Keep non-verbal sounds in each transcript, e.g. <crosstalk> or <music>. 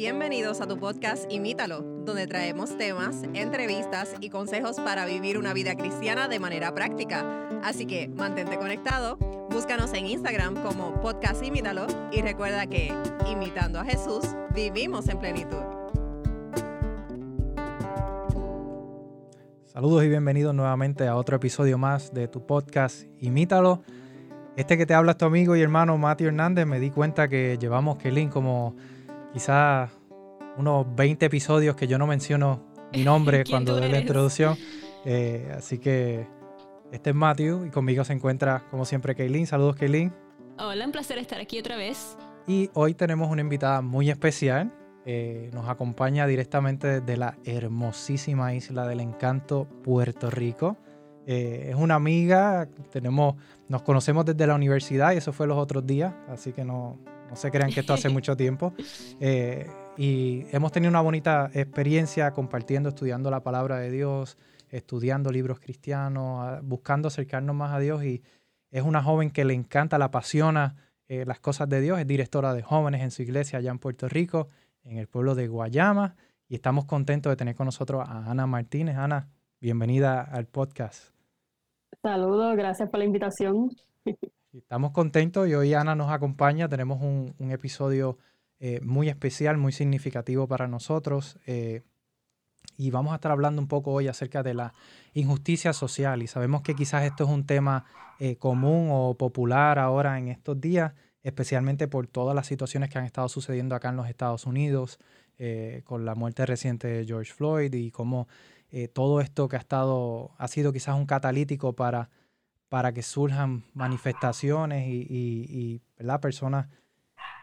Bienvenidos a tu podcast Imítalo, donde traemos temas, entrevistas y consejos para vivir una vida cristiana de manera práctica. Así que mantente conectado, búscanos en Instagram como podcast Imítalo y recuerda que, imitando a Jesús, vivimos en plenitud. Saludos y bienvenidos nuevamente a otro episodio más de tu podcast Imítalo. Este que te habla es tu amigo y hermano Mati Hernández. Me di cuenta que llevamos, Kelly, como quizás unos 20 episodios que yo no menciono mi nombre <laughs> cuando doy la introducción. Eh, así que este es Matthew y conmigo se encuentra, como siempre, Kaylin. Saludos, Kaylin. Hola, un placer estar aquí otra vez. Y hoy tenemos una invitada muy especial. Eh, nos acompaña directamente desde la hermosísima isla del encanto, Puerto Rico. Eh, es una amiga, tenemos, nos conocemos desde la universidad y eso fue los otros días, así que no, no se crean que esto hace mucho tiempo. <laughs> Eh, y hemos tenido una bonita experiencia compartiendo, estudiando la palabra de Dios, estudiando libros cristianos, buscando acercarnos más a Dios. Y es una joven que le encanta, la apasiona eh, las cosas de Dios. Es directora de jóvenes en su iglesia allá en Puerto Rico, en el pueblo de Guayama. Y estamos contentos de tener con nosotros a Ana Martínez. Ana, bienvenida al podcast. Saludos, gracias por la invitación. <laughs> Estamos contentos y hoy Ana nos acompaña. Tenemos un, episodio eh, muy especial, muy significativo para nosotros. Eh, y vamos a estar hablando un poco hoy acerca de la injusticia social. Y sabemos que quizás esto es un tema eh, común o popular ahora en estos días, especialmente por todas las situaciones que han estado sucediendo acá en los Estados Unidos, con la muerte reciente de George Floyd y cómo todo esto que ha estado, ha sido quizás un catalítico para para que surjan manifestaciones y, personas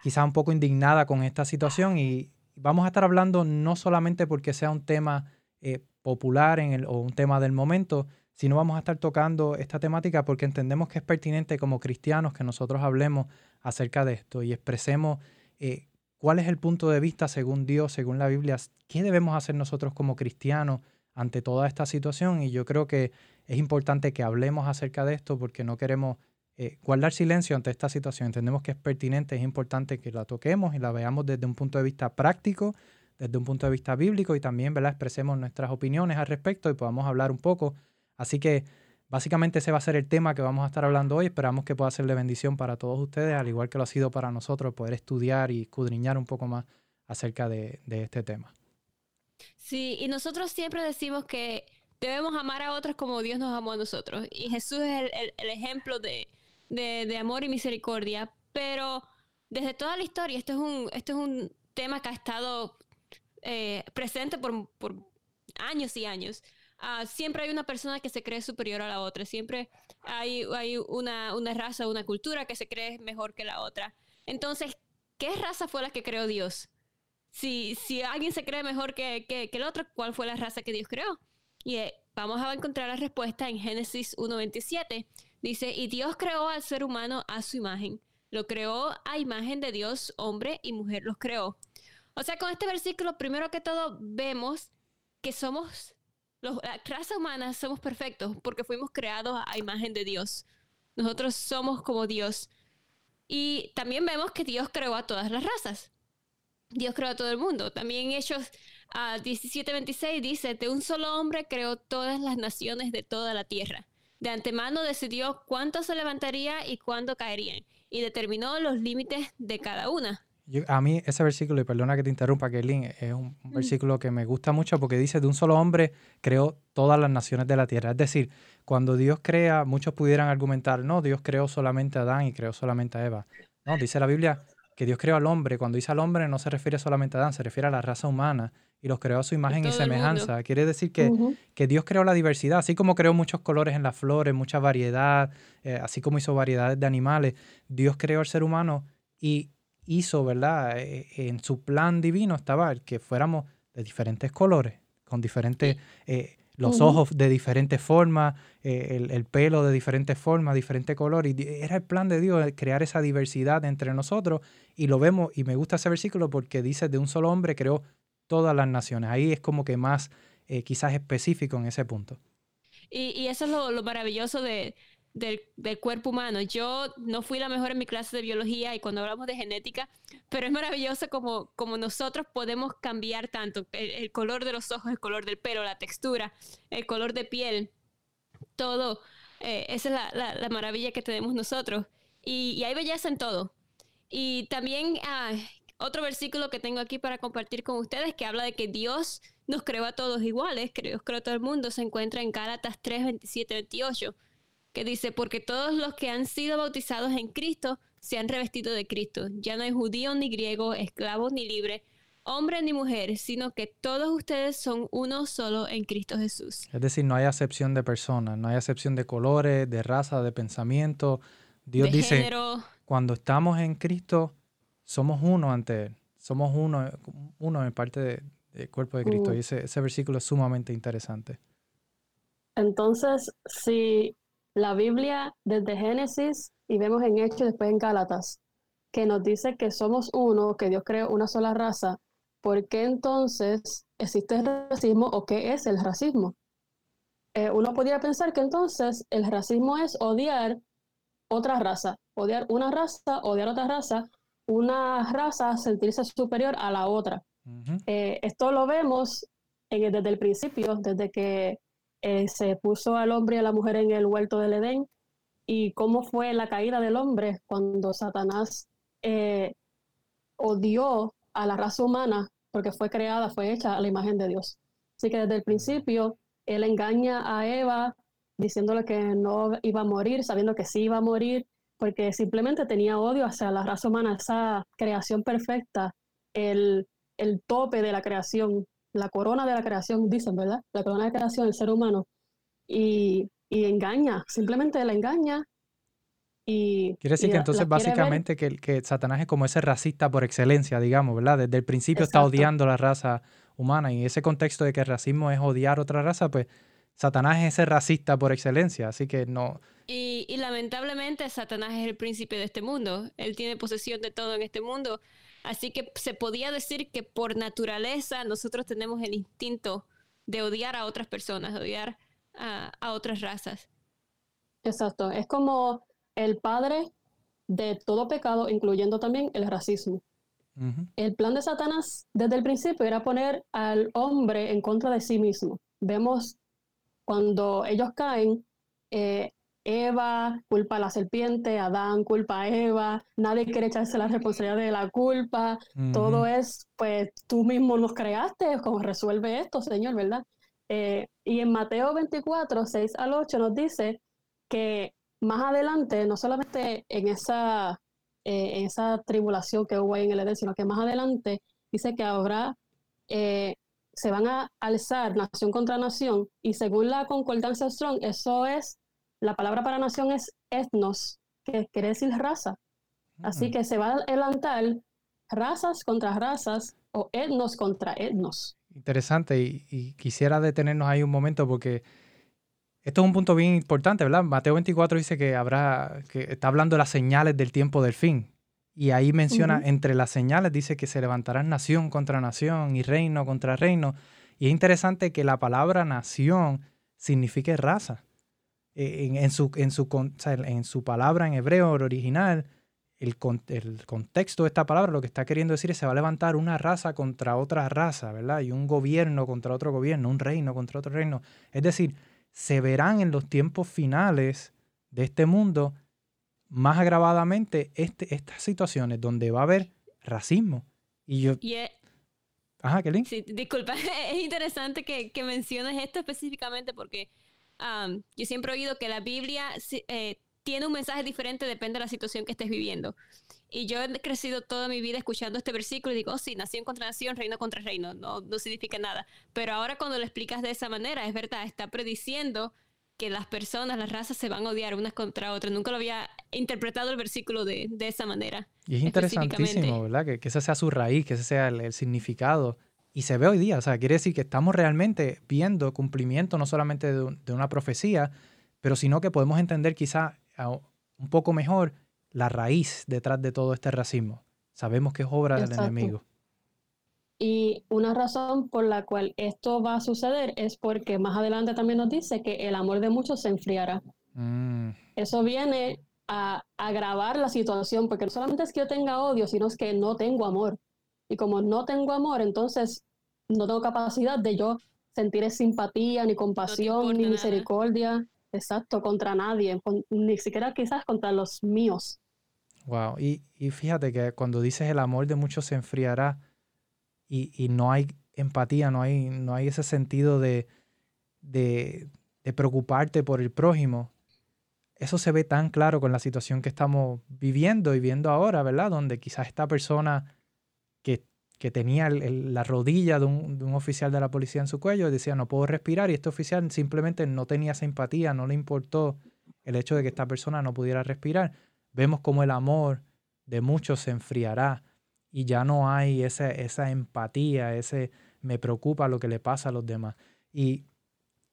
quizás un poco indignadas con esta situación. Y vamos a estar hablando no solamente porque sea un tema eh, popular en el, o un tema del momento, sino vamos a estar tocando esta temática porque entendemos que es pertinente como cristianos que nosotros hablemos acerca de esto y expresemos eh, cuál es el punto de vista según Dios, según la Biblia, qué debemos hacer nosotros como cristianos ante toda esta situación. Y yo creo que es importante que hablemos acerca de esto porque no queremos eh, guardar silencio ante esta situación. Entendemos que es pertinente, es importante que la toquemos y la veamos desde un punto de vista práctico, desde un punto de vista bíblico y también ¿verdad? expresemos nuestras opiniones al respecto y podamos hablar un poco. Así que básicamente ese va a ser el tema que vamos a estar hablando hoy. Esperamos que pueda ser de bendición para todos ustedes, al igual que lo ha sido para nosotros, poder estudiar y escudriñar un poco más acerca de, de este tema. Sí, y nosotros siempre decimos que debemos amar a otros como Dios nos amó a nosotros. Y Jesús es el, ejemplo de, amor y misericordia. Pero desde toda la historia, esto es un, esto es un tema que ha estado eh, presente por, años y años. Ah, siempre hay una persona que se cree superior a la otra. Siempre hay, hay una, una raza, una cultura que se cree mejor que la otra. Entonces, ¿qué raza fue la que creó Dios? Si, si alguien se cree mejor que, que el otro, ¿cuál fue la raza que Dios creó? Y eh, vamos a encontrar la respuesta en Génesis 1.27. Dice, y Dios creó al ser humano a su imagen. Lo creó a imagen de Dios, hombre y mujer los creó. O sea, con este versículo, primero que todo, vemos que somos, la raza humana somos perfectos porque fuimos creados a imagen de Dios. Nosotros somos como Dios. Y también vemos que Dios creó a todas las razas. Dios creó a todo el mundo. También ellos a 17:26 dice, de un solo hombre creó todas las naciones de toda la tierra. De antemano decidió cuánto se levantaría y cuándo caerían, y determinó los límites de cada una. a mí ese versículo, y perdona que te interrumpa, Kerlin, es un, mm. versículo que me gusta mucho porque dice, de un solo hombre creó todas las naciones de la tierra. Es decir, cuando Dios crea, muchos pudieran argumentar, no, Dios creó solamente a Adán y creó solamente a Eva. No, dice la Biblia que Dios creó al hombre. Cuando dice al hombre no se refiere solamente a Adán, se refiere a la raza humana y los creó a su imagen y semejanza. Quiere decir que, que, Dios creó la diversidad, así como creó muchos colores en las flores, mucha variedad, eh, así como hizo variedades de animales. Dios creó al ser humano y hizo, ¿verdad? Eh, en su plan divino estaba el que fuéramos de diferentes colores, con diferentes, eh, los ojos de diferentes formas, el, el, pelo de diferentes formas, diferente color. Y era el plan de Dios crear esa diversidad entre nosotros. Y lo vemos, y me gusta ese versículo porque dice, de un solo hombre creó todas las naciones. Ahí es como que más eh, quizás específico en ese punto. Y, eso es lo, maravilloso de, del, cuerpo humano. Yo no fui la mejor en mi clase de biología y cuando hablamos de genética, pero es maravilloso como, como nosotros podemos cambiar tanto el, color de los ojos, el color del pelo, la textura, el color de piel, todo. Eh, esa es la, maravilla que tenemos nosotros. Y, hay belleza en todo. Y también ah, otro versículo que tengo aquí para compartir con ustedes que habla de que Dios nos creó a todos iguales, que Dios creó a todo el mundo, se encuentra en Gálatas 3, 27, 28 que dice, porque todos los que han sido bautizados en Cristo se han revestido de Cristo. Ya no hay judío ni griego, esclavo ni libre, hombre ni mujer, sino que todos ustedes son uno solo en Cristo Jesús. Es decir, no hay acepción de personas, no hay acepción de colores, de raza, de pensamiento. Dios dice, cuando estamos en Cristo, somos uno ante Él. Somos uno, uno en parte del cuerpo de Cristo. Y ese, ese versículo es sumamente interesante. Entonces, si la Biblia desde Génesis y vemos en Hechos después en Gálatas, que nos dice que somos uno, que Dios creó una sola raza, ¿por qué entonces existe el racismo o qué es el racismo? Eh, uno podría pensar que entonces el racismo es odiar otra raza, odiar una raza, odiar otra raza, una raza sentirse superior a la otra. Eh, esto lo vemos desde el principio, desde que eh, se puso al hombre y a la mujer en el huerto del Edén. Y cómo fue la caída del hombre cuando Satanás eh, odió a la raza humana porque fue creada, fue hecha a la imagen de Dios. Así que desde el principio él engaña a Eva diciéndole que no iba a morir, sabiendo que sí iba a morir, porque simplemente tenía odio hacia la raza humana, esa creación perfecta, el, el tope de la creación la corona de la creación, dicen, ¿verdad? La corona de creación del ser humano. Y, engaña, simplemente la engaña. Y, Quiere decir que entonces básicamente que, que, Satanás es como ese racista por excelencia, digamos, ¿verdad? Desde el principio está odiando la raza humana y ese contexto de que el racismo es odiar otra raza, pues Satanás es ese racista por excelencia, así que no... Y, y lamentablemente Satanás es el príncipe de este mundo, él tiene posesión de todo en este mundo Así que se podía decir que por naturaleza nosotros tenemos el instinto de odiar a otras personas, de odiar a, otras razas. Exacto, es como el padre de todo pecado, incluyendo también el racismo. El plan de Satanás desde el principio era poner al hombre en contra de sí mismo. Vemos cuando ellos caen, eh, Eva culpa a la serpiente, Adán culpa a Eva, nadie quiere echarse la responsabilidad de la culpa, todo es, pues tú mismo nos creaste, como resuelve esto, Señor, ¿verdad? Eh, y en Mateo 24, 6 al 8 nos dice que más adelante, no solamente en esa, eh, en esa tribulación que hubo ahí en el Edén, sino que más adelante dice que ahora eh, se van a alzar nación contra nación y según la concordancia Strong, eso es la palabra para nación es etnos, que quiere decir raza. Así que se va a adelantar razas contra razas o etnos contra etnos. Interesante, y, quisiera detenernos ahí un momento porque esto es un punto bien importante, ¿verdad? Mateo 24 dice que habrá, que está hablando de las señales del tiempo del fin. Y ahí menciona, entre las señales, dice que se levantarán nación contra nación y reino contra reino. Y es interesante que la palabra nación signifique raza en, su, en, su, en su palabra en hebreo original, el, el, contexto de esta palabra lo que está queriendo decir es se va a levantar una raza contra otra raza, ¿verdad? Y un gobierno contra otro gobierno, un reino contra otro reino. Es decir, se verán en los tiempos finales de este mundo más agravadamente este, estas situaciones donde va a haber racismo. Y yo... Ajá, Kelly. Sí, disculpa, <laughs> es interesante que, que menciones esto específicamente porque yo siempre he oído que la Biblia eh, tiene un mensaje diferente, depende de la situación que estés viviendo. Y yo he crecido toda mi vida escuchando este versículo y digo, oh, sí, nación contra nación, reino contra reino, no, no significa nada. Pero ahora cuando lo explicas de esa manera, es verdad, está prediciendo que las personas, las razas se van a odiar unas contra otras. Nunca lo había interpretado el versículo de, de esa manera. Y es interesantísimo, ¿verdad? Que, que, esa sea su raíz, que ese sea el significado y se ve hoy día, o sea, quiere decir que estamos realmente viendo cumplimiento no solamente de, una profecía, pero sino que podemos entender quizá un poco mejor la raíz detrás de todo este racismo. Sabemos que es obra del enemigo. Y una razón por la cual esto va a suceder es porque más adelante también nos dice que el amor de muchos se enfriará. Mm. Eso viene a agravar la situación, porque no solamente es que yo tenga odio, sino es que no tengo amor. Y como no tengo amor, entonces no tengo capacidad de yo sentir simpatía, ni compasión, ni misericordia, exacto, contra nadie, ni siquiera quizás contra los míos. Wow, y, fíjate que cuando dices el amor de muchos se enfriará y, no hay empatía, no hay, no hay ese sentido de, de, de preocuparte por el prójimo, eso se ve tan claro con la situación que estamos viviendo y viendo ahora, ¿verdad? Donde quizás esta persona que, que tenía la rodilla de un, de un, oficial de la policía en su cuello decía, no puedo respirar, y este oficial simplemente no tenía esa empatía, no le importó el hecho de que esta persona no pudiera respirar. Vemos como el amor de muchos se enfriará y ya no hay esa, esa empatía, ese me preocupa lo que le pasa a los demás. Y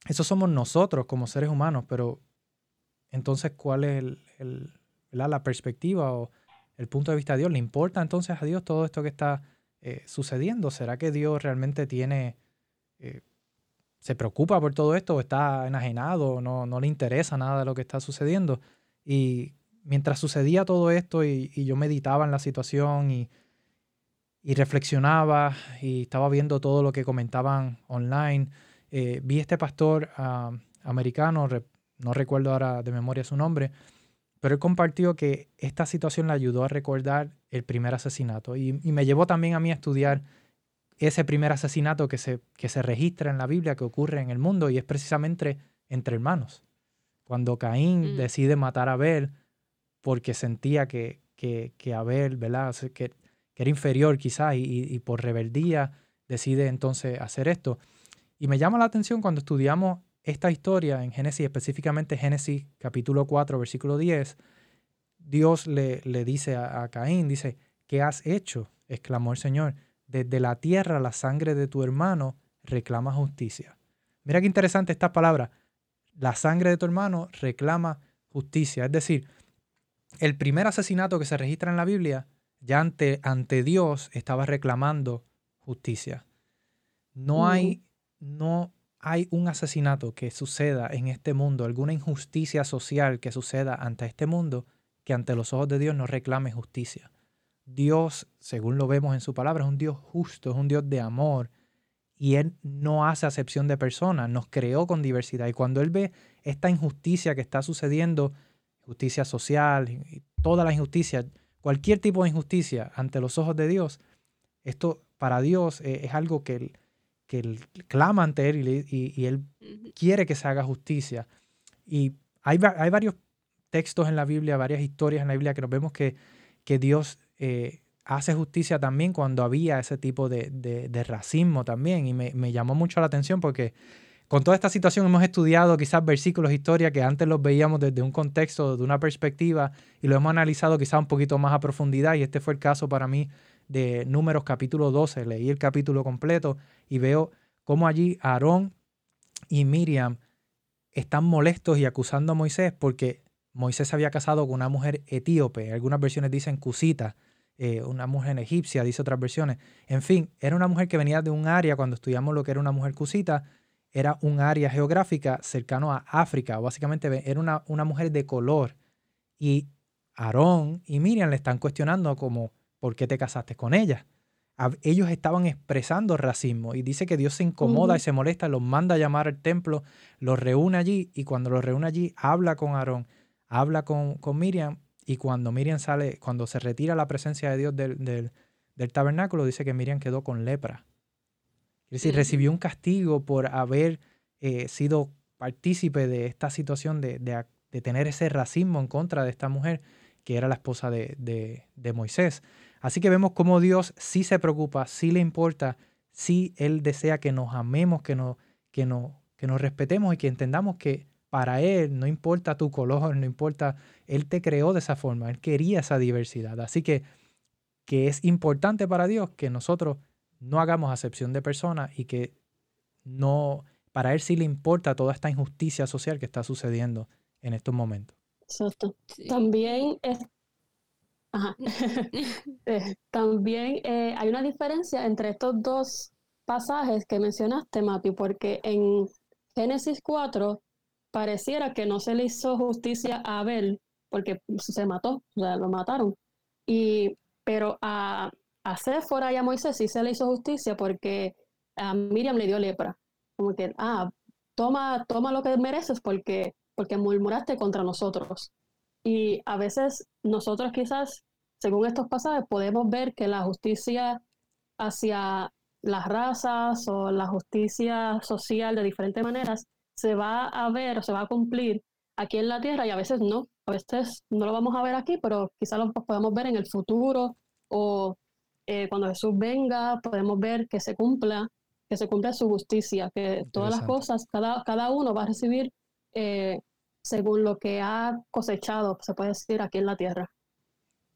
eso somos nosotros como seres humanos, pero entonces, ¿cuál es el, la perspectiva o el punto de vista de Dios? ¿Le importa entonces a Dios todo esto que está eh, sucediendo? ¿Será que Dios realmente tiene, eh, se preocupa por todo esto o está enajenado, no, no le interesa nada de lo que está sucediendo? Y mientras sucedía todo esto y, yo meditaba en la situación y, reflexionaba y estaba viendo todo lo que comentaban online, eh, vi este pastor ah, americano, no recuerdo ahora de memoria su nombre, pero él compartió que esta situación le ayudó a recordar el primer asesinato y, me llevó también a mí a estudiar ese primer asesinato que se, que se registra en la Biblia, que ocurre en el mundo y es precisamente entre hermanos. Cuando Caín mm. decide matar a Abel porque sentía que, que, Abel, ¿verdad? Que, que, era inferior quizás y, y por rebeldía decide entonces hacer esto. Y me llama la atención cuando estudiamos esta historia en Génesis, específicamente Génesis capítulo 4, versículo 10, Dios le, le dice a, Caín, dice, ¿qué has hecho? exclamó el Señor. Desde la tierra la sangre de tu hermano reclama justicia. Mira qué interesante esta palabra. La sangre de tu hermano reclama justicia. Es decir, el primer asesinato que se registra en la Biblia, ya ante, ante Dios estaba reclamando justicia. No hay, no hay un asesinato que suceda en este mundo, alguna injusticia social que suceda ante este mundo, que ante los ojos de Dios no reclame justicia. Dios, según lo vemos en su palabra, es un Dios justo, es un Dios de amor, y Él no hace acepción de personas, nos creó con diversidad. Y cuando Él ve esta injusticia que está sucediendo, justicia social, y toda la injusticia, cualquier tipo de injusticia ante los ojos de Dios, esto para Dios eh, es algo que Él que él clama ante él y, él quiere que se haga justicia. Y hay, hay, varios textos en la Biblia, varias historias en la Biblia que nos vemos que, que Dios eh, hace justicia también cuando había ese tipo de, de, racismo también. Y me, me, llamó mucho la atención porque con toda esta situación hemos estudiado quizás versículos, historias que antes los veíamos desde un contexto, de una perspectiva, y lo hemos analizado quizás un poquito más a profundidad. Y este fue el caso para mí de Números capítulo 12. Leí el capítulo completo y veo cómo allí Aarón y Miriam están molestos y acusando a Moisés porque Moisés se había casado con una mujer etíope. Algunas versiones dicen cusita, eh, una mujer egipcia, dice otras versiones. En fin, era una mujer que venía de un área, cuando estudiamos lo que era una mujer cusita, era un área geográfica cercano a África. Básicamente era una, una mujer de color. Y Aarón y Miriam le están cuestionando como ¿por qué te casaste con ella? Ellos estaban expresando racismo y dice que Dios se incomoda y se molesta, los manda a llamar al templo, los reúne allí y cuando los reúne allí habla con Aarón, habla con, con Miriam y cuando Miriam sale, cuando se retira la presencia de Dios del, del, tabernáculo, dice que Miriam quedó con lepra. Es decir, recibió un castigo por haber eh, sido partícipe de esta situación de, de, tener ese racismo en contra de esta mujer que era la esposa de, de Moisés. Así que vemos cómo Dios sí se preocupa, sí le importa, sí Él desea que nos amemos, que nos, que que nos respetemos y que entendamos que para Él no importa tu color, no importa, Él te creó de esa forma, Él quería esa diversidad. Así que, que es importante para Dios que nosotros no hagamos acepción de personas y que no, para Él sí le importa toda esta injusticia social que está sucediendo en estos momentos. Exacto. También es Ajá. <laughs> <laughs> Eh, también eh, hay una diferencia entre estos dos pasajes que mencionaste, Mati, porque en Génesis 4 pareciera que no se le hizo justicia a Abel porque se mató, o sea, lo mataron. Y, pero a, a Séfora y a Moisés sí se le hizo justicia porque a Miriam le dio lepra. Como que, ah, toma, toma lo que mereces porque, porque murmuraste contra nosotros. Y a veces nosotros quizás, según estos pasajes, podemos ver que la justicia hacia las razas o la justicia social de diferentes maneras se va a ver o se va a cumplir aquí en la tierra y a veces no. A veces no lo vamos a ver aquí, pero quizás lo podemos ver en el futuro o eh, cuando Jesús venga, podemos ver que se cumpla, que se cumpla su justicia, que todas las cosas, cada, cada uno va a recibir eh, según lo que ha cosechado, se puede decir, aquí en la tierra.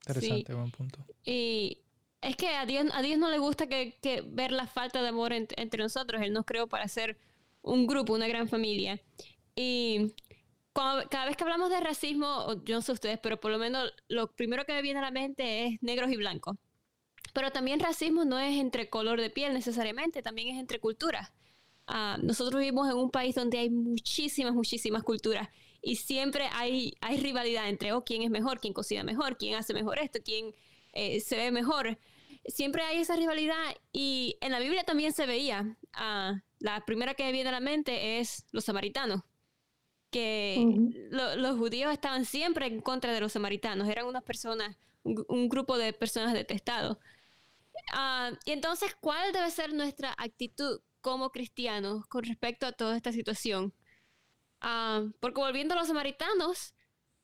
Interesante, buen punto. Y es que a Dios, a Dios no le gusta que, que ver la falta de amor entre nosotros. Él nos creó para ser un grupo, una gran familia. Y cada vez que hablamos de racismo, yo no sé ustedes, pero por lo menos lo primero que me viene a la mente es negros y blancos. Pero también racismo no es entre color de piel necesariamente, también es entre culturas. Ah, nosotros vivimos en un país donde hay muchísimas, muchísimas culturas y siempre hay, hay rivalidad entre oh, quién es mejor, quién cocina mejor, quién hace mejor esto, quién eh, se ve mejor. Siempre hay esa rivalidad y en la Biblia también se veía. Ah, la primera que me viene a la mente es los samaritanos, que los judíos estaban siempre en contra de los samaritanos, eran unas personas, un, grupo de personas detestados. Ah, y entonces, ¿cuál debe ser nuestra actitud como cristianos con respecto a toda esta situación? Ah, porque volviendo a los samaritanos,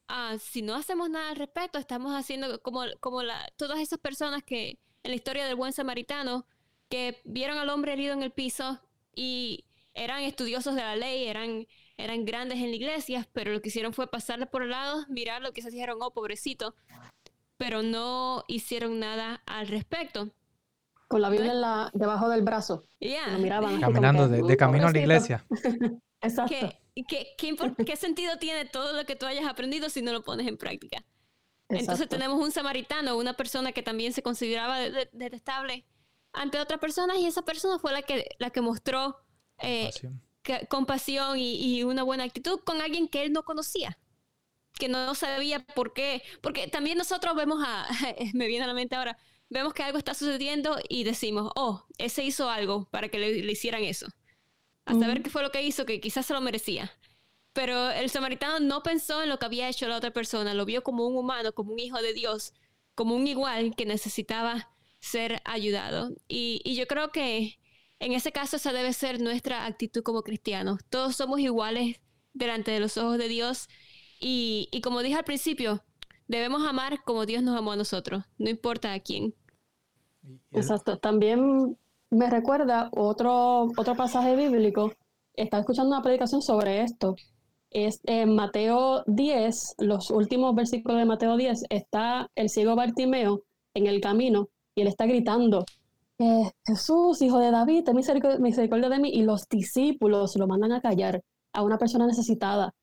ah, si no hacemos nada al respecto, estamos haciendo como, como la, todas esas personas que en la historia del buen samaritano, que vieron al hombre herido en el piso y eran estudiosos de la ley, eran, eran grandes en la iglesia, pero lo que hicieron fue pasarle por el lado, mirarlo, quizás dijeron, oh, pobrecito, pero no hicieron nada al respecto. Con la Biblia la, debajo del brazo. Miraban Caminando de, camino a la iglesia. <laughs> Exacto. ¿Qué, <laughs> qué, sentido tiene todo lo que tú hayas aprendido si no lo pones en práctica? Entonces tenemos un samaritano, una persona que también se consideraba detestable ante otras personas y esa persona fue la que, la que mostró eh, compasión, y, y, una buena actitud con alguien que él no conocía, que no sabía por qué, porque también nosotros vemos a, <laughs> me viene a la mente ahora, vemos que algo está sucediendo y decimos, oh, ese hizo algo para que le, hicieran eso. A saber qué fue lo que hizo, que quizás se lo merecía. Pero el samaritano no pensó en lo que había hecho la otra persona, lo vio como un humano, como un hijo de Dios, como un igual que necesitaba ser ayudado. Y, y yo creo que en ese caso esa debe ser nuestra actitud como cristianos. Todos somos iguales delante de los ojos de Dios. Y, y como dije al principio, debemos amar como Dios nos amó a nosotros, no importa a quién. Exacto. También me recuerda otro, otro pasaje bíblico. Estaba escuchando una predicación sobre esto. Es en Mateo 10, los últimos versículos de Mateo 10, está el ciego Bartimeo en el camino y él está gritando, eh, Jesús, hijo de David, ten misericordia, de mí. Y los discípulos lo mandan a callar a una persona necesitada.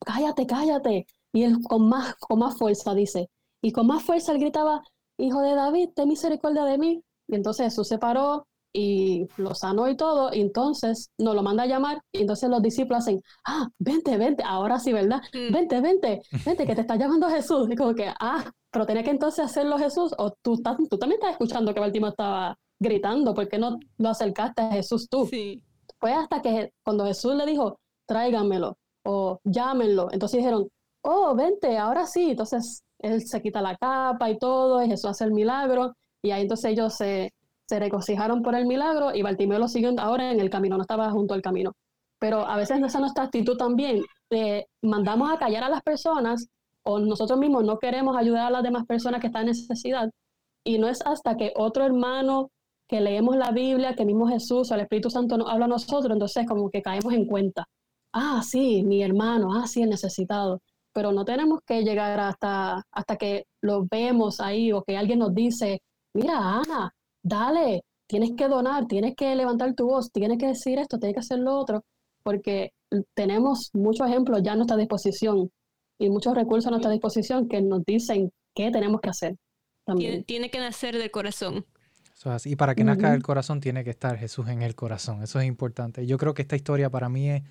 Cállate, cállate. Y él con más, con más fuerza dice, y con más fuerza él gritaba, Hijo de David, ten misericordia de mí. Y entonces Jesús se paró y lo sanó y todo, y entonces nos lo manda a llamar, y entonces los discípulos hacen, ah, vente, vente, ahora sí, ¿verdad? Mm. Vente, vente, vente, que te está llamando Jesús. Y como que, ah, pero tenía que entonces hacerlo Jesús, o tú, estás, tú también estás escuchando que Baltimore estaba gritando, ¿por qué no lo acercaste a Jesús tú? Sí. Fue hasta que cuando Jesús le dijo, tráiganmelo, o llámenlo, entonces dijeron, oh, vente, ahora sí. Entonces él se quita la capa y todo, y Jesús hace el milagro, y ahí entonces ellos se, se regocijaron por el milagro y Bartimeo lo siguió ahora en el camino, no estaba junto al camino. Pero a veces esa es nuestra actitud también, de mandamos a callar a las personas o nosotros mismos no queremos ayudar a las demás personas que están en necesidad. Y no es hasta que otro hermano que leemos la Biblia, que mismo Jesús o el Espíritu Santo nos habla a nosotros, entonces como que caemos en cuenta. Ah, sí, mi hermano, ah, sí, el necesitado pero no tenemos que llegar hasta, hasta que lo vemos ahí o que alguien nos dice, mira, Ana, dale, tienes que donar, tienes que levantar tu voz, tienes que decir esto, tienes que hacer lo otro, porque tenemos muchos ejemplos ya a nuestra disposición y muchos recursos a nuestra disposición que nos dicen qué tenemos que hacer. También. Tiene, que nacer del corazón. Y para que nazca del corazón tiene que estar Jesús en el corazón. Eso es importante. Yo creo que esta historia para mí es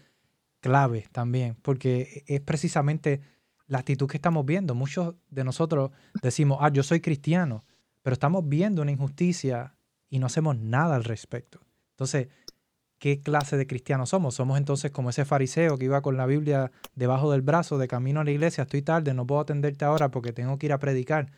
clave también, porque es precisamente la actitud que estamos viendo. Muchos de nosotros decimos, ah, yo soy cristiano, pero estamos viendo una injusticia y no hacemos nada al respecto. Entonces, ¿qué clase de cristianos somos? Somos entonces como ese fariseo que iba con la Biblia debajo del brazo de camino a la iglesia, estoy tarde, no puedo atenderte ahora porque tengo que ir a predicar,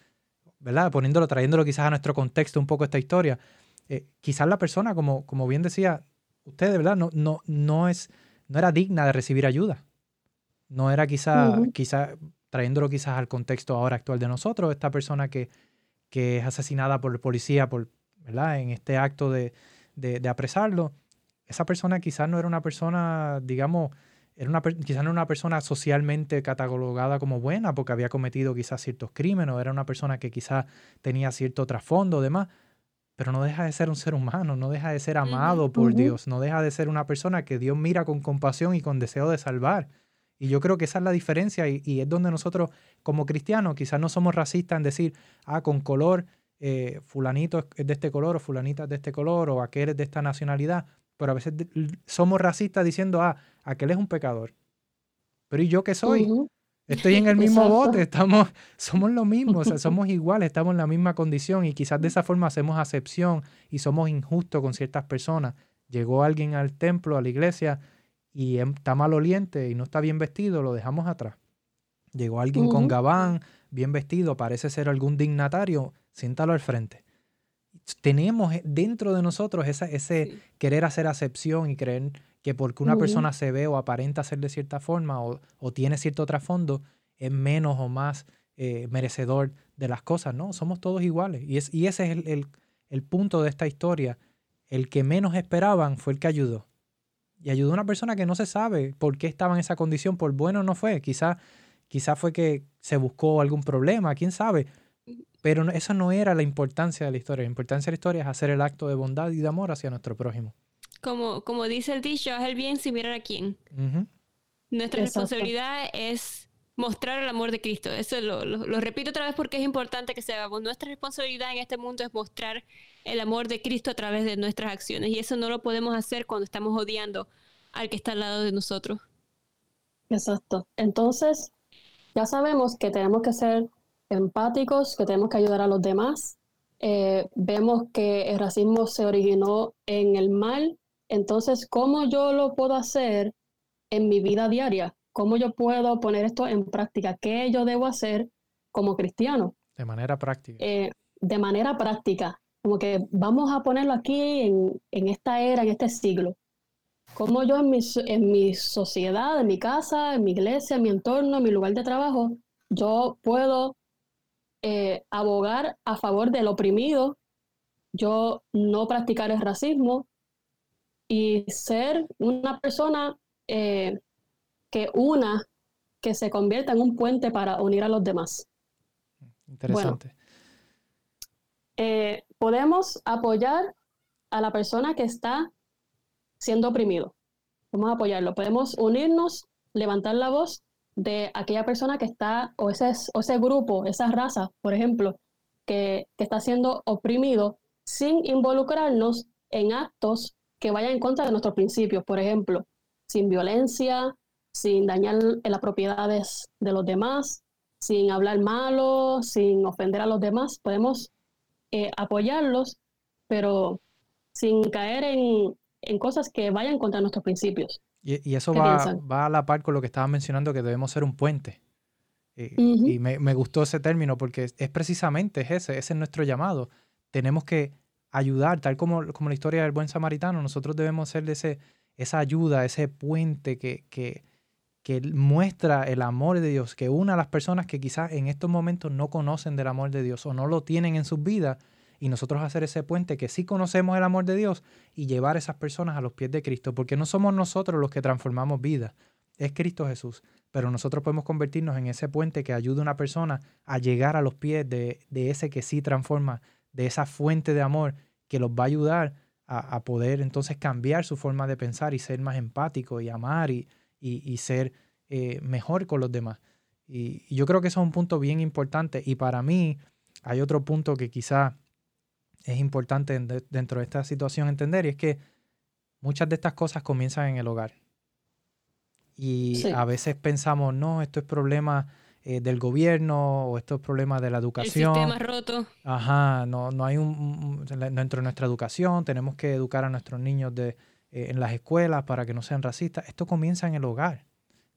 ¿verdad? Poniéndolo, trayéndolo quizás a nuestro contexto un poco esta historia. Eh, quizás la persona, como, como bien decía usted, ¿verdad? No, no, no, es, no era digna de recibir ayuda. No era quizá, quizá, trayéndolo quizás al contexto ahora actual de nosotros, esta persona que, que es asesinada por el policía por, ¿verdad? en este acto de, de, apresarlo, esa persona quizás no era una persona, digamos, era una, quizás no era una persona socialmente catalogada como buena porque había cometido quizás ciertos crímenes, o era una persona que quizás tenía cierto trasfondo, demás, pero no deja de ser un ser humano, no deja de ser amado por Dios, no deja de ser una persona que Dios mira con compasión y con deseo de salvar. Y yo creo que esa es la diferencia y, y es donde nosotros como cristianos quizás no somos racistas en decir, ah, con color eh, fulanito es de este color o fulanita es de este color o aquel es de esta nacionalidad, pero a veces somos racistas diciendo, ah, aquel es un pecador. Pero ¿y yo qué soy? Estoy en <laughs> el mismo bote, estamos, <laughs> somos lo mismo, o sea, <laughs> somos iguales, estamos en la misma condición y quizás de esa forma hacemos acepción y somos injustos con ciertas personas. Llegó alguien al templo, a la iglesia, y em, está maloliente y no está bien vestido, lo dejamos atrás. Llegó alguien con gabán, bien vestido, parece ser algún dignatario, siéntalo al frente. Tenemos eh, dentro de nosotros esa, ese querer hacer acepción y creer que porque una persona se ve o aparenta ser de cierta forma o, tiene cierto trasfondo, es menos o más eh, merecedor de las cosas. No, somos todos iguales. Y, es, y ese es el, el, el, punto de esta historia. El que menos esperaban fue el que ayudó. Y ayudó a una persona que no se sabe por qué estaba en esa condición, por bueno no fue. Quizá, quizá fue que se buscó algún problema, quién sabe. Pero eso no era la importancia de la historia. La importancia de la historia es hacer el acto de bondad y de amor hacia nuestro prójimo. Como, como dice el dicho, haz el bien sin mirar a quién. Nuestra responsabilidad es mostrar el amor de Cristo. Eso lo, lo, repito otra vez porque es importante que se hagamos. Nuestra responsabilidad en este mundo es mostrar el amor de Cristo a través de nuestras acciones. Y eso no lo podemos hacer cuando estamos odiando al que está al lado de nosotros. Exacto. Entonces, ya sabemos que tenemos que ser empáticos, que tenemos que ayudar a los demás. Eh, vemos que el racismo se originó en el mal. Entonces, ¿cómo yo lo puedo hacer en mi vida diaria? ¿Cómo yo puedo poner esto en práctica? ¿Qué yo debo hacer como cristiano? De manera práctica. Eh, de manera práctica. Como que vamos a ponerlo aquí en, en esta era, en este siglo. ¿Cómo yo en mi, en mi sociedad, en mi casa, en mi iglesia, en mi entorno, en mi lugar de trabajo, yo puedo eh, abogar a favor del oprimido, yo no practicar el racismo y ser una persona eh, que una, que se convierta en un puente para unir a los demás. Interesante. Eh, podemos apoyar a la persona que está siendo oprimido. Vamos a apoyarlo. Podemos unirnos, levantar la voz de aquella persona que está, o ese, o ese grupo, esa raza, por ejemplo, que, está siendo oprimido sin involucrarnos en actos que vayan en contra de nuestros principios, por ejemplo, sin violencia, sin dañar las propiedades de los demás, sin hablar malo, sin ofender a los demás. Podemos eh, apoyarlos, pero sin caer en, en cosas que vayan contra nuestros principios. Y, eso va, va, a la par con lo que estaba mencionando, que debemos ser un puente. Y, me, me, gustó ese término porque es, precisamente ese, ese es nuestro llamado. Tenemos que ayudar, tal como, como la historia del buen samaritano, nosotros debemos ser de ese, esa ayuda, ese puente que, que, que muestra el amor de Dios, que una a las personas que quizás en estos momentos no conocen del amor de Dios o no lo tienen en sus vidas y nosotros hacer ese puente que sí conocemos el amor de Dios y llevar a esas personas a los pies de Cristo, porque no somos nosotros los que transformamos vida, es Cristo Jesús, pero nosotros podemos convertirnos en ese puente que ayude a una persona a llegar a los pies de, ese que sí transforma, de esa fuente de amor que los va a ayudar a, poder entonces cambiar su forma de pensar y ser más empático y amar y, y, ser eh, mejor con los demás. Y, y, yo creo que eso es un punto bien importante. Y para mí hay otro punto que quizá es importante dentro de esta situación entender y es que muchas de estas cosas comienzan en el hogar. Y a veces pensamos, no, esto es problema eh, del gobierno o esto es problema de la educación. El sistema roto. Ajá, no, no hay un, dentro de nuestra educación, tenemos que educar a nuestros niños de, eh, en las escuelas para que no sean racistas. Esto comienza en el hogar,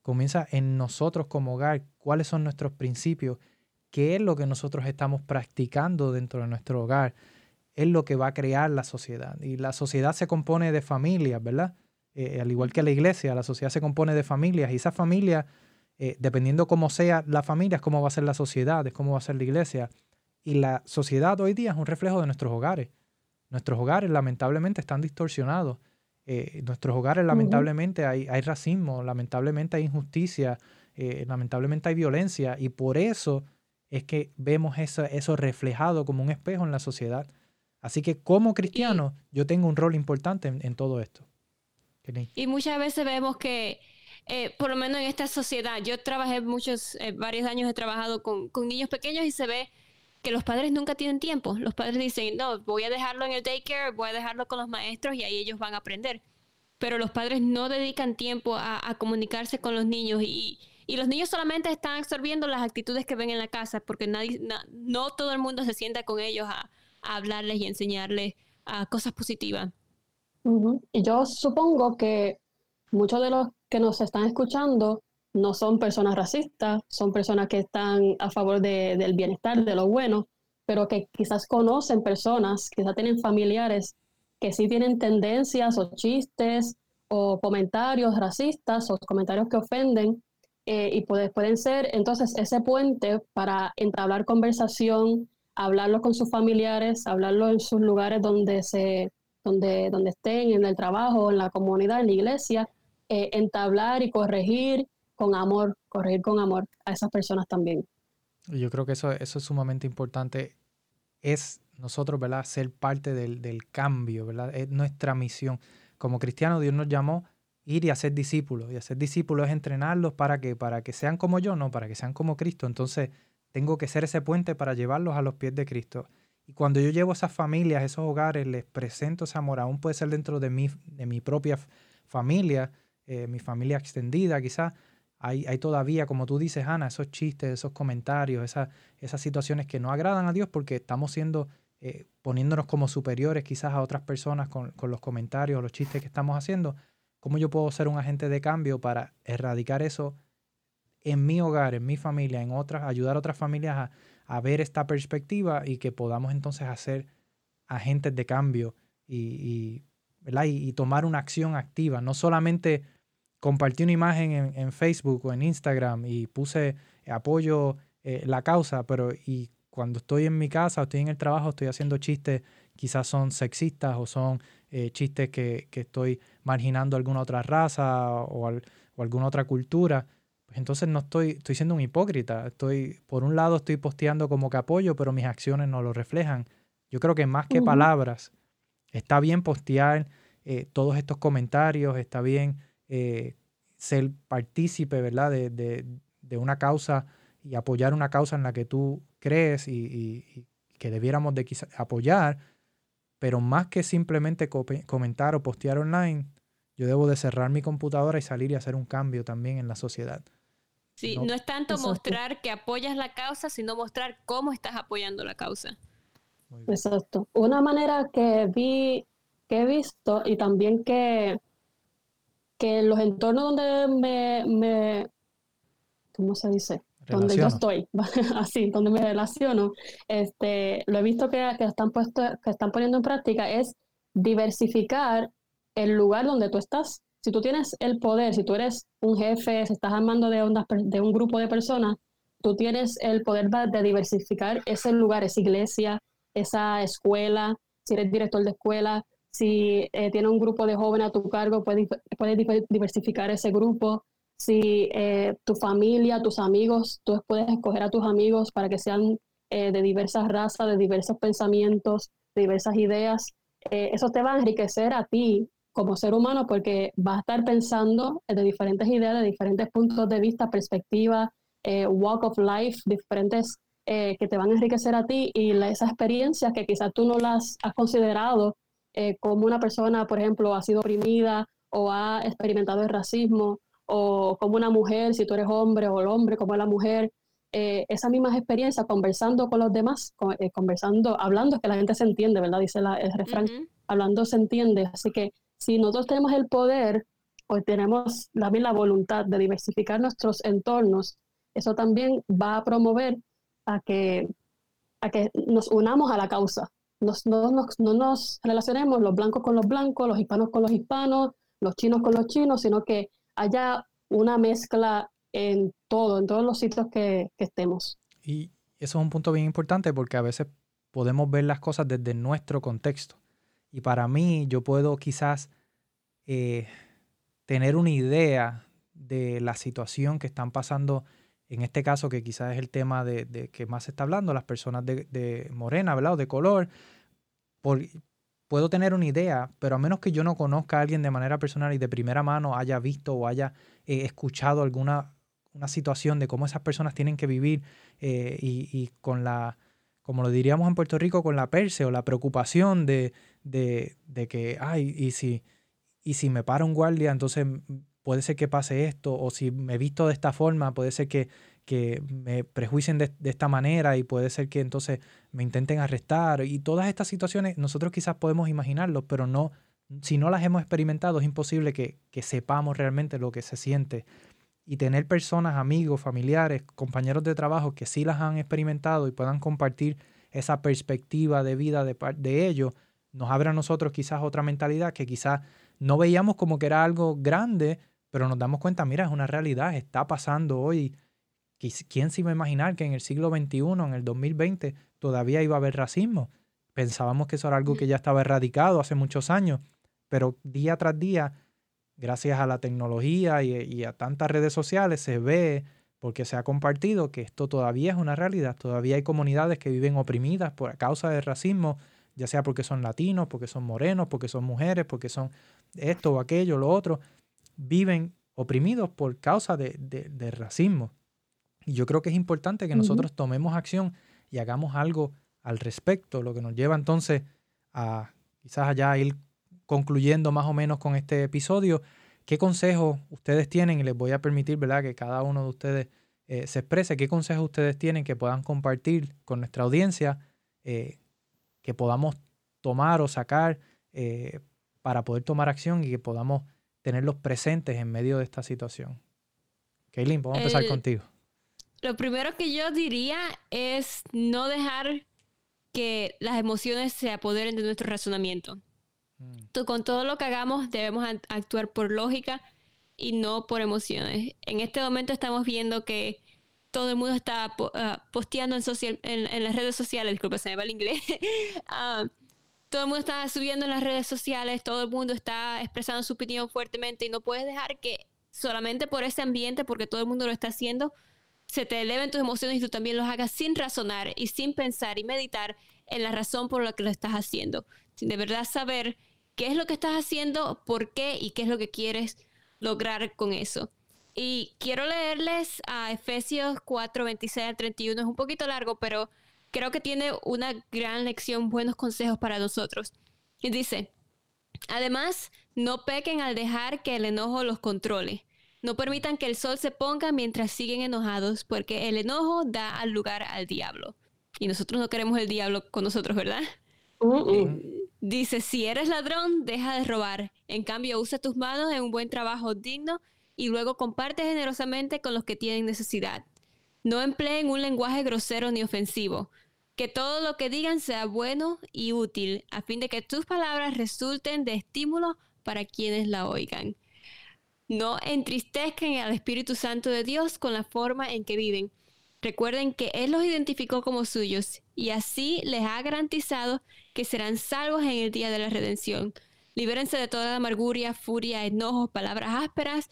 comienza en nosotros como hogar, cuáles son nuestros principios, qué es lo que nosotros estamos practicando dentro de nuestro hogar, es lo que va a crear la sociedad. Y la sociedad se compone de familias, ¿verdad? Eh, al igual que la iglesia, la sociedad se compone de familias y esas familias, eh, dependiendo cómo sea la familia, es cómo va a ser la sociedad, es cómo va a ser la iglesia. Y la sociedad hoy día es un reflejo de nuestros hogares. Nuestros hogares lamentablemente están distorsionados. Eh, nuestros hogares lamentablemente hay, hay, racismo, lamentablemente hay injusticia, lamentablemente hay violencia y por eso es que vemos eso, eso reflejado como un espejo en la sociedad. Así que como cristiano yo tengo un rol importante en todo esto. Y muchas veces vemos que, eh, por lo menos en esta sociedad, yo trabajé muchos, eh, varios años he trabajado con, con, niños pequeños y se ve que los padres nunca tienen tiempo. Los padres dicen, no, voy a dejarlo en el daycare, voy a dejarlo con los maestros y ahí ellos van a aprender. Pero los padres no dedican tiempo a, comunicarse con los niños y, y, los niños solamente están absorbiendo las actitudes que ven en la casa porque nadie, no todo el mundo se sienta con ellos a, a hablarles y enseñarles a cosas positivas. Y yo supongo que muchos de los que nos están escuchando no son personas racistas, son personas que están a favor del bienestar, de lo bueno, pero que quizás conocen personas, quizás tienen familiares que sí tienen tendencias o chistes o comentarios racistas o comentarios que ofenden eh, y pueden ser entonces ese puente para entablar conversación, hablarlo con sus familiares, hablarlo en sus lugares donde se donde, donde estén, en el trabajo, en la comunidad, en la iglesia, eh, entablar y corregir con amor, corregir con amor a esas personas también. Yo creo que eso, eso es sumamente importante. Es nosotros, ¿verdad? Ser parte del, del cambio, ¿verdad? Es nuestra misión. Como cristianos, Dios nos llamó ir y hacer discípulos. Y hacer discípulos es entrenarlos para que, para que sean como yo, no, para que sean como Cristo. Entonces, tengo que ser ese puente para llevarlos a los pies de Cristo. Y cuando yo llevo esas familias, esos hogares, les presento ese amor, aún puede ser dentro de mi, de mi propia familia, eh, mi familia extendida quizás, hay, todavía, como tú dices, Ana, esos chistes, esos comentarios, esas, esas situaciones que no agradan a Dios porque estamos siendo, eh, poniéndonos como superiores quizás a otras personas con, con los comentarios o los chistes que estamos haciendo. ¿Cómo yo puedo ser un agente de cambio para erradicar eso en mi hogar, en mi familia, en otras, ayudar a otras familias a, a ver esta perspectiva y que podamos entonces hacer agentes de cambio y, y, tomar una acción activa. No solamente compartí una imagen en, Facebook o en Instagram y puse apoyo eh, la causa, pero y cuando estoy en mi casa o estoy en el trabajo estoy haciendo chistes, quizás son sexistas o son eh, chistes que, que, estoy marginando alguna otra raza o, o alguna otra cultura pues entonces no estoy, estoy siendo un hipócrita. Estoy, por un lado estoy posteando como que apoyo, pero mis acciones no lo reflejan. Yo creo que más que palabras, está bien postear eh, todos estos comentarios, está bien eh, ser partícipe, ¿verdad? De, de, de, una causa y apoyar una causa en la que tú crees y, y, que debiéramos de apoyar, pero más que simplemente comentar o postear online, yo debo de cerrar mi computadora y salir y hacer un cambio también en la sociedad. Sí, no, es tanto mostrar que apoyas la causa, sino mostrar cómo estás apoyando la causa. Exacto. Una manera que vi, que he visto y también que, que en los entornos donde me, me ¿cómo se dice? Donde yo estoy, <laughs> así, donde me relaciono, este, lo he visto que, que, están puesto, que están poniendo en práctica es diversificar el lugar donde tú estás si tú tienes el poder, si tú eres un jefe, si estás armando de, de un grupo de personas, tú tienes el poder de diversificar ese lugar, esa iglesia, esa escuela, si eres director de escuela, si eh, tienes un grupo de jóvenes a tu cargo, puedes, puedes diversificar ese grupo. Si eh, tu familia, tus amigos, tú puedes escoger a tus amigos para que sean eh, de diversas razas, de diversos pensamientos, de diversas ideas. eso te va a enriquecer a ti como ser humano porque vas a estar pensando de diferentes ideas, de diferentes puntos de vista, perspectivas, eh, walk of life, diferentes eh, que te van a enriquecer a ti y esas experiencias que quizás tú no las has considerado eh, como una persona, por ejemplo, ha sido oprimida o ha experimentado el racismo o como una mujer, si tú eres hombre o el hombre como la mujer, eh, esa misma experiencia conversando con los demás, eh, conversando, hablando, que la gente se entiende, ¿verdad? Dice el refrán, hablando se entiende. Así que si nosotros tenemos el poder o tenemos también la voluntad de diversificar nuestros entornos, eso también va a promover a que, a que nos unamos a la causa. Nos, no, no nos relacionemos los blancos con los blancos, los hispanos con los hispanos, los chinos con los chinos, sino que haya una mezcla en todo, en todos los sitios que, estemos. Y eso es un punto bien importante porque a veces podemos ver las cosas desde nuestro contexto. Y para mí, yo puedo quizás eh, tener una idea de la situación que están pasando, en este caso, que quizás es el tema de, que más se está hablando, las personas de, morena, ¿verdad? O de color. puedo tener una idea, pero a menos que yo no conozca a alguien de manera personal y de primera mano haya visto o haya eh, escuchado alguna una situación de cómo esas personas tienen que vivir eh, y, con la, como lo diríamos en Puerto Rico, con la perse o la preocupación de, de, de, que, ay, y si, y si me para un guardia, entonces puede ser que pase esto, o si me visto de esta forma, puede ser que, que me prejuicien de, de, esta manera y puede ser que entonces me intenten arrestar. Y todas estas situaciones nosotros quizás podemos imaginarlo, pero no, si no las hemos experimentado, es imposible que, que sepamos realmente lo que se siente y tener personas, amigos, familiares, compañeros de trabajo que sí las han experimentado y puedan compartir esa perspectiva de vida de, de ellos, nos abre a nosotros quizás otra mentalidad que quizás no veíamos como que era algo grande, pero nos damos cuenta, mira, es una realidad, está pasando hoy. ¿Quién se iba a imaginar que en el siglo XXI, en el 2020, todavía iba a haber racismo? Pensábamos que eso era algo que ya estaba erradicado hace muchos años, pero día tras día gracias a la tecnología y, a tantas redes sociales se ve, porque se ha compartido, que esto todavía es una realidad. Todavía hay comunidades que viven oprimidas por causa del racismo, ya sea porque son latinos, porque son morenos, porque son mujeres, porque son esto o aquello, lo otro. Viven oprimidos por causa de, racismo. Y yo creo que es importante que nosotros tomemos acción y hagamos algo al respecto, lo que nos lleva entonces a quizás allá ir concluyendo más o menos con este episodio, ¿qué consejos ustedes tienen? Y les voy a permitir, ¿verdad?, que cada uno de ustedes eh, se exprese. ¿Qué consejos ustedes tienen que puedan compartir con nuestra audiencia, eh, que podamos tomar o sacar eh, para poder tomar acción y que podamos tenerlos presentes en medio de esta situación? Kaylin, vamos a empezar contigo. Lo primero que yo diría es no dejar que las emociones se apoderen de nuestro razonamiento con todo lo que hagamos debemos actuar por lógica y no por emociones. En este momento estamos viendo que todo el mundo está ah, posteando en, social, en, las redes sociales, disculpa, se me va el inglés. <laughs> Ah, todo el mundo está subiendo en las redes sociales, todo el mundo está expresando su opinión fuertemente y no puedes dejar que solamente por ese ambiente, porque todo el mundo lo está haciendo, se te eleven tus emociones y tú también los hagas sin razonar y sin pensar y meditar en la razón por la que lo estás haciendo. Sin de verdad saber qué es lo que estás haciendo, por qué y qué es lo que quieres lograr con eso. Y quiero leerles a Efesios 4, 26 al 31. Es un poquito largo, pero creo que tiene una gran lección, buenos consejos para nosotros. Y dice, además, no pequen al dejar que el enojo los controle. No permitan que el sol se ponga mientras siguen enojados, porque el enojo da al lugar al diablo. Y nosotros no queremos el diablo con nosotros, ¿verdad? Dice, si eres ladrón, deja de robar. En cambio, usa tus manos en un buen trabajo digno y luego comparte generosamente con los que tienen necesidad. No empleen un lenguaje grosero ni ofensivo. Que todo lo que digan sea bueno y útil, a fin de que tus palabras resulten de estímulo para quienes la oigan. No entristezcan al Espíritu Santo de Dios con la forma en que viven. Recuerden que Él los identificó como suyos y así les ha garantizado que serán salvos en el día de la redención. Libérense de toda amargura, furia, enojos, palabras ásperas,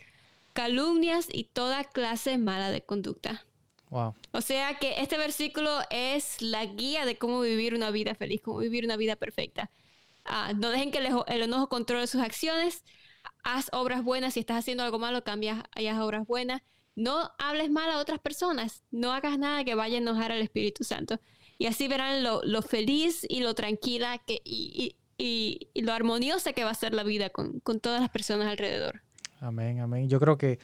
calumnias y toda clase mala de conducta. Wow. O sea que este versículo es la guía de cómo vivir una vida feliz, cómo vivir una vida perfecta. Ah, no dejen que el, enojo controle sus acciones. Haz obras buenas. Si estás haciendo algo malo, cambias y haz obras buenas. No hables mal a otras personas. No hagas nada que vaya a enojar al Espíritu Santo. Y así verán lo, feliz y lo tranquila que, y, lo armoniosa que va a ser la vida con, todas las personas alrededor. Amén, amén. Yo creo que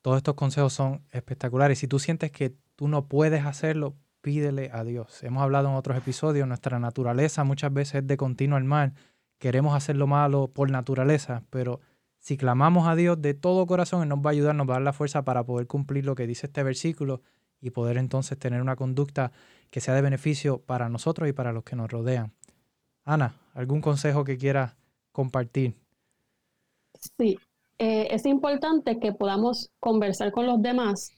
todos estos consejos son espectaculares. Si tú sientes que tú no puedes hacerlo, pídele a Dios. Hemos hablado en otros episodios, nuestra naturaleza muchas veces es de continuo al mal. Queremos hacer lo malo por naturaleza, pero si clamamos a Dios de todo corazón, Él nos va a ayudar, nos va a dar la fuerza para poder cumplir lo que dice este versículo y poder entonces tener una conducta que sea de beneficio para nosotros y para los que nos rodean. Ana, ¿algún consejo que quieras compartir? Sí, eh, es importante que podamos conversar con los demás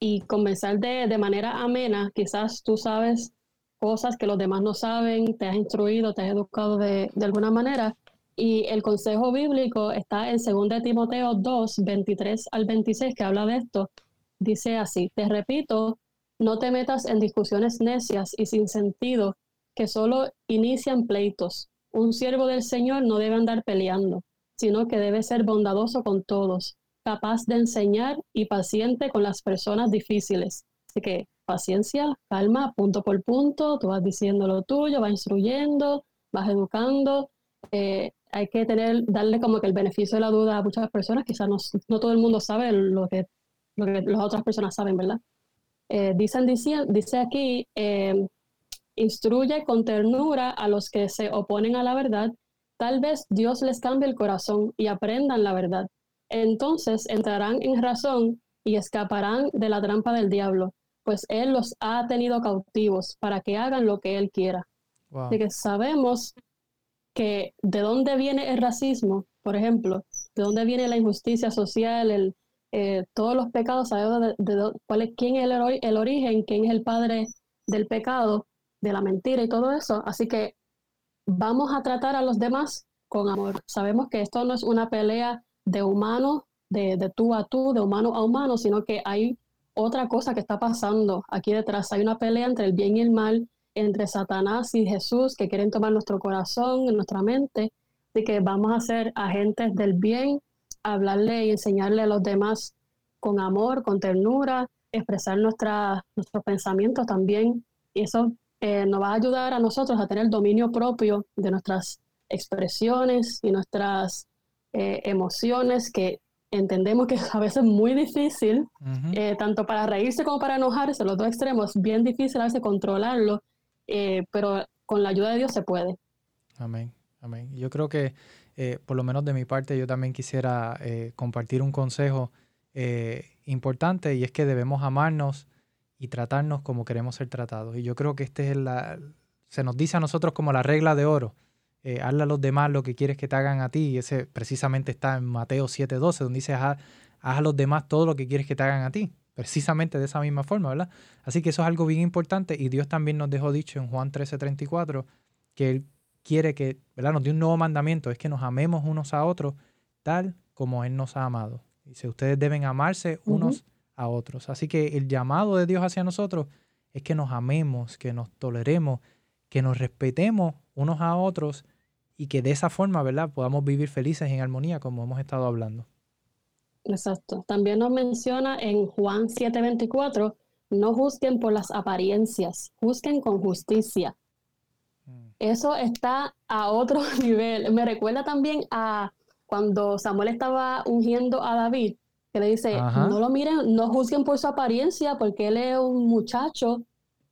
y conversar de, de, manera amena. Quizás tú sabes cosas que los demás no saben, te has instruido, te has educado de, de alguna manera. Y el consejo bíblico está en 2 Timoteo 2, 23 al 26, que habla de esto. Dice así, te repito, no te metas en discusiones necias y sin sentido que solo inician pleitos. Un siervo del Señor no debe andar peleando, sino que debe ser bondadoso con todos, capaz de enseñar y paciente con las personas difíciles. Así que paciencia, calma, punto por punto, tú vas diciendo lo tuyo, vas instruyendo, vas educando. Eh, hay que tener, darle como que el beneficio de la duda a muchas personas, quizás no, no todo el mundo sabe lo que, lo que las otras personas saben, ¿verdad? Eh, dicen, dice, aquí, eh, instruye con ternura a los que se oponen a la verdad, tal vez Dios les cambie el corazón y aprendan la verdad. Entonces entrarán en razón y escaparán de la trampa del diablo, pues Él los ha tenido cautivos para que hagan lo que Él quiera. Así que sabemos que de dónde viene el racismo, por ejemplo, de dónde viene la injusticia social, el, eh, todos los pecados, sabemos de, cuál es, quién es el, el, origen, quién es el padre del pecado, de la mentira y todo eso. Así que vamos a tratar a los demás con amor. Sabemos que esto no es una pelea de humano, de, de tú a tú, de humano a humano, sino que hay otra cosa que está pasando aquí detrás. Hay una pelea entre el bien y el mal, entre Satanás y Jesús, que quieren tomar nuestro corazón, nuestra mente. Así que vamos a ser agentes del bien, hablarle y enseñarle a los demás con amor, con ternura, expresar nuestros pensamientos también. Y eso eh, nos va a ayudar a nosotros a tener dominio propio de nuestras expresiones y nuestras eh, emociones que entendemos que <laughs> es a veces muy difícil, eh, tanto para reírse como para enojarse, los dos extremos, bien difícil a veces controlarlo, pero con la ayuda de Dios se puede. Amén, amén. Yo creo que, por lo menos de mi parte, yo también quisiera compartir un consejo importante y es que debemos amarnos y tratarnos como queremos ser tratados. Y yo creo que este es la, se nos dice a nosotros como la regla de oro. Eh, hazle a los demás lo que quieres que te hagan a ti. Y ese precisamente está en Mateo 7:12, donde dice, haz, a los demás todo lo que quieres que te hagan a ti. Precisamente de esa misma forma, ¿verdad? Así que eso es algo bien importante. Y Dios también nos dejó dicho en Juan 13:34 que Él quiere que, ¿verdad? Nos dio un nuevo mandamiento, es que nos amemos unos a otros tal como Él nos ha amado. Dice, ustedes deben amarse unos a otros. Así que el llamado de Dios hacia nosotros es que nos amemos, que nos toleremos, que nos respetemos unos a otros y que de esa forma, ¿verdad?, podamos vivir felices en armonía como hemos estado hablando. Exacto. También nos menciona en Juan 7:24, no juzguen por las apariencias, juzguen con justicia. Mm. Eso está a otro <laughs> nivel. Me recuerda también a cuando Samuel estaba ungiendo a David, que le dice, no lo miren, no juzguen por su apariencia, porque él es un muchacho,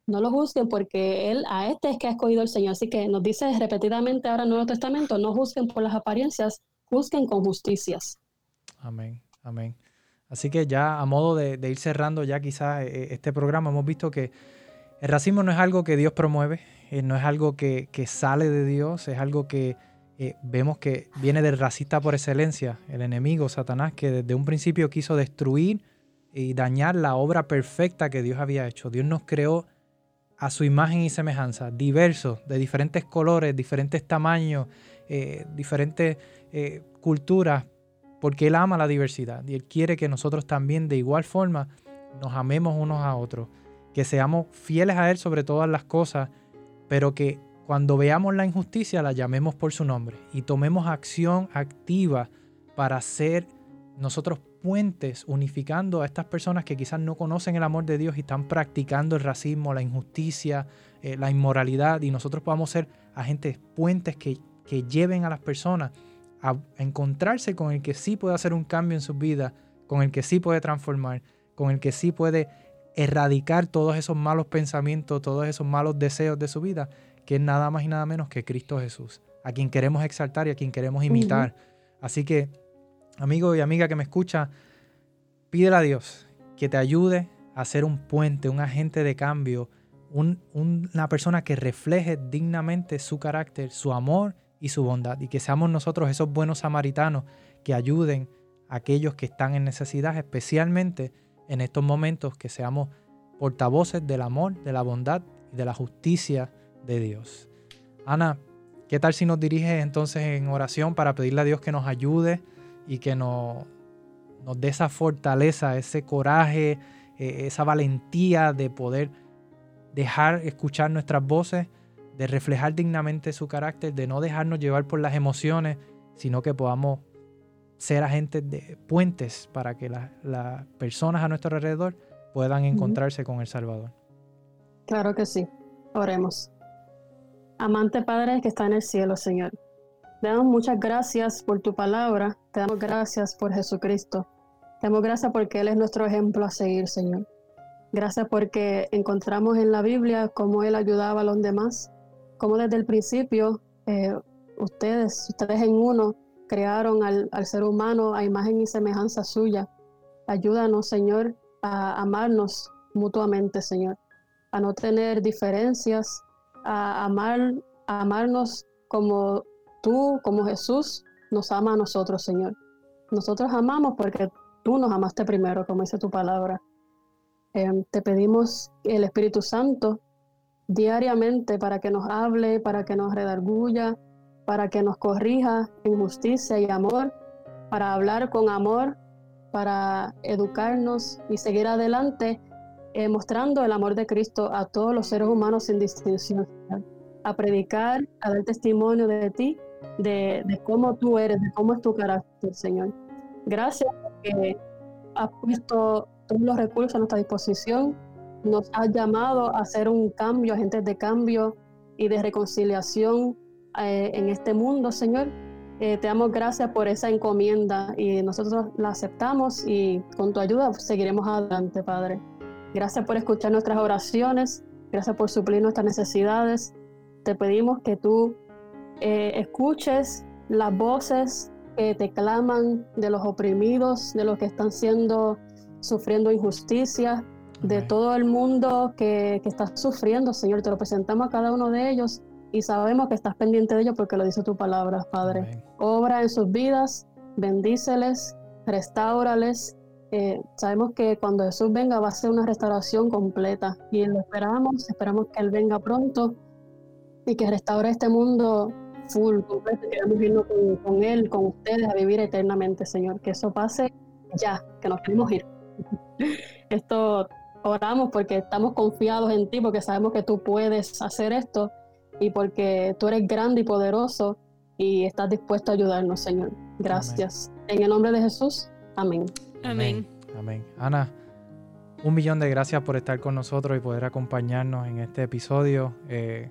no lo juzguen porque él a este es que ha escogido el Señor. Así que nos dice repetidamente ahora en el Nuevo Testamento, no juzguen por las apariencias, juzguen con justicias. Amén, amén. Así que ya a modo de, ir cerrando ya quizás eh, eh, este programa, hemos visto que el racismo no es algo que Dios promueve, eh, no es algo que, sale de Dios, es algo que vemos que viene del racista por excelencia, el enemigo, Satanás, que desde un principio quiso destruir y dañar la obra perfecta que Dios había hecho. Dios nos creó a su imagen y semejanza, diversos, de diferentes colores, diferentes tamaños, eh, diferentes eh, culturas, porque Él ama la diversidad y Él quiere que nosotros también de igual forma nos amemos unos a otros, que seamos fieles a Él sobre todas las cosas, pero que cuando veamos la injusticia, la llamemos por su nombre y tomemos acción activa para ser nosotros puentes unificando a estas personas que quizás no conocen el amor de Dios y están practicando el racismo, la injusticia, eh, la inmoralidad y nosotros podamos ser agentes puentes que, que lleven a las personas a encontrarse con el que sí puede hacer un cambio en sus vidas con el que sí puede transformar, con el que sí puede erradicar todos esos malos pensamientos, todos esos malos deseos de su vida, que es nada más y nada menos que Cristo Jesús, a quien queremos exaltar y a quien queremos imitar. Así que, amigo y amiga que me escucha, pídele a Dios que te ayude a ser un puente, un agente de cambio, una persona que refleje dignamente su carácter, su amor y su bondad, y que seamos nosotros esos buenos samaritanos que ayuden a aquellos que están en necesidad, especialmente en estos momentos, que seamos portavoces del amor, de la bondad y de la justicia de Dios. Ana, ¿qué tal si nos diriges entonces en oración para pedirle a Dios que nos ayude y que nos, nos dé esa fortaleza, ese coraje, eh, esa valentía de poder dejar escuchar nuestras voces, de reflejar dignamente su carácter, de no dejarnos llevar por las emociones, sino que podamos ser agentes de puentes para que las personas a nuestro alrededor puedan encontrarse con el Salvador. Claro que sí. Oremos. Amante Padre que está en el cielo, Señor. Te damos muchas gracias por tu palabra. Damos gracias por Jesucristo. Te damos gracias porque Él es nuestro ejemplo a seguir, Señor. Gracias porque encontramos en la Biblia cómo Él ayudaba a los demás, cómo desde el principio eh, ustedes, ustedes en uno, crearon al, ser humano a imagen y semejanza suya. Ayúdanos, Señor, a amarnos mutuamente, Señor, a no tener diferencias, a amar, a amarnos como tú, como Jesús, nos ama a nosotros, Señor. Nosotros amamos porque tú nos amaste primero, como dice tu palabra. Em, te pedimos el Espíritu Santo diariamente para que nos hable, para que nos redarguya, para que nos corrija en justicia y amor, para hablar con amor, para educarnos y seguir adelante, eh, mostrando el amor de Cristo a todos los seres humanos sin distinción, a predicar, a dar testimonio de ti, de, de cómo tú eres, de cómo es tu carácter, Señor. Gracias porque has puesto todos los recursos a nuestra disposición. Nos has llamado a hacer un cambio, agentes de cambio y de reconciliación eh, en este mundo, Señor. Eh, te damos gracias por esa encomienda y nosotros la aceptamos y con tu ayuda seguiremos adelante, Padre. Gracias por escuchar nuestras oraciones, gracias por suplir nuestras necesidades. Te pedimos que tú eh, escuches las voces que te claman de los oprimidos, de los que están siendo sufriendo injusticia, de todo el mundo que, que, está sufriendo, Señor. Te lo presentamos a cada uno de ellos y sabemos que estás pendiente de ellos porque lo dice tu palabra, Padre. Obra en sus vidas, bendíceles, restaurales. Eh, sabemos que cuando Jesús venga va a ser una restauración completa y lo esperamos, esperamos que Él venga pronto y que restaure este mundo full, completo. Queremos irnos con, con Él, con ustedes a vivir eternamente, Señor. Que eso pase ya, que nos queremos ir. <laughs> Esto oramos porque estamos confiados en ti, porque sabemos que tú puedes hacer esto y porque tú eres grande y poderoso y estás dispuesto a ayudarnos, Señor. Gracias. En el nombre de Jesús, amén. Amén. Amén. Ana, un millón de gracias por estar con nosotros y poder acompañarnos en este episodio. Eh,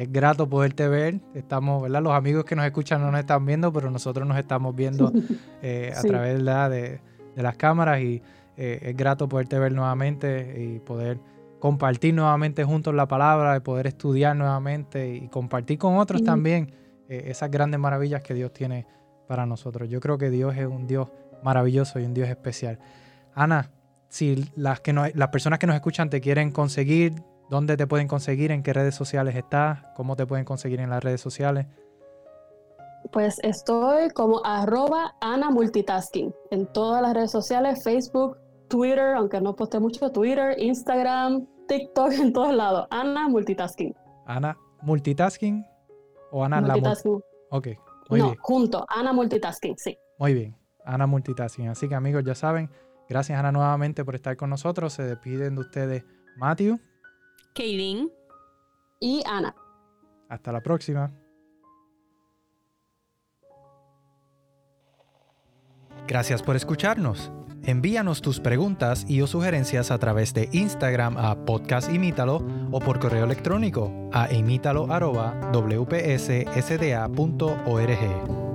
es grato poderte ver. Estamos, ¿verdad? Los amigos que nos escuchan no nos están viendo, pero nosotros nos estamos viendo <laughs> eh, a través de, de, las cámaras y eh, es grato poderte ver nuevamente y poder compartir nuevamente juntos la palabra, y poder estudiar nuevamente y compartir con otros también eh, esas grandes maravillas que Dios tiene para nosotros. Yo creo que Dios es un Dios maravilloso y un Dios especial. Ana, si las, que las personas que nos escuchan te quieren conseguir, ¿dónde te pueden conseguir? ¿En qué redes sociales estás? ¿Cómo te pueden conseguir en las redes sociales? Pues estoy como arroba Ana Multitasking en todas las redes sociales, Facebook, Twitter, aunque no posté mucho, Twitter, Instagram, TikTok, <laughs> en todos lados. Ana Multitasking. Ana Multitasking o Ana Multitasking. La ok, muy no, junto. Ana Multitasking, sí. Muy bien. Ana Multitasking. Así que amigos, ya saben, gracias Ana nuevamente por estar con nosotros. Se despiden de ustedes Matthew, Kaylin y Ana. Hasta la próxima. Gracias por escucharnos. Envíanos tus preguntas y o sugerencias a través de Instagram a Podcast Imítalo o por correo electrónico a imítalo.wpssda.org.